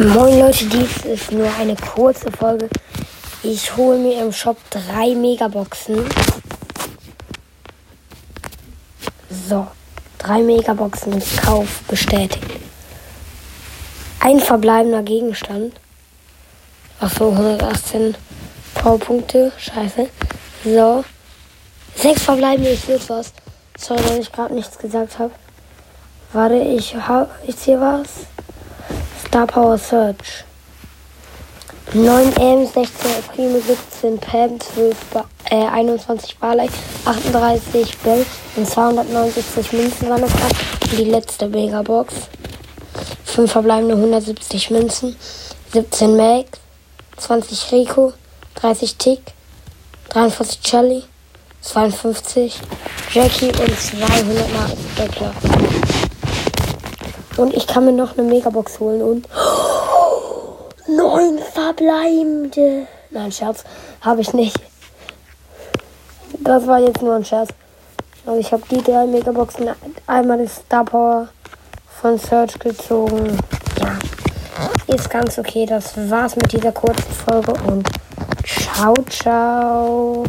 Moin Leute, dies ist nur eine kurze Folge. Ich hole mir im Shop drei Megaboxen. So, drei Megaboxen Kauf bestätigt. Ein verbleibender Gegenstand. Achso, 118 Powerpunkte. Scheiße. So. Sechs verbleibende, ich sehe was. Sorry, dass ich gerade nichts gesagt habe. Warte, ich hab. Ich sehe was. Star Power Search. 9 M, 16 Primo, 17 Pam, 12 ba äh, 21 Barley, 38 Bell und 269 Münzen waren ab. Und die letzte Megabox. 5 verbleibende 170 Münzen, 17 Max, 20 Rico, 30 Tick, 43 Charlie, 52 Jackie und 200 Marken. Und ich kann mir noch eine Megabox holen und neun verbleibende. Nein, Scherz, habe ich nicht. Das war jetzt nur ein Scherz. Also ich habe die drei Megaboxen einmal das Star Power von Search gezogen. Ja, ist ganz okay. Das war's mit dieser kurzen Folge und ciao, ciao.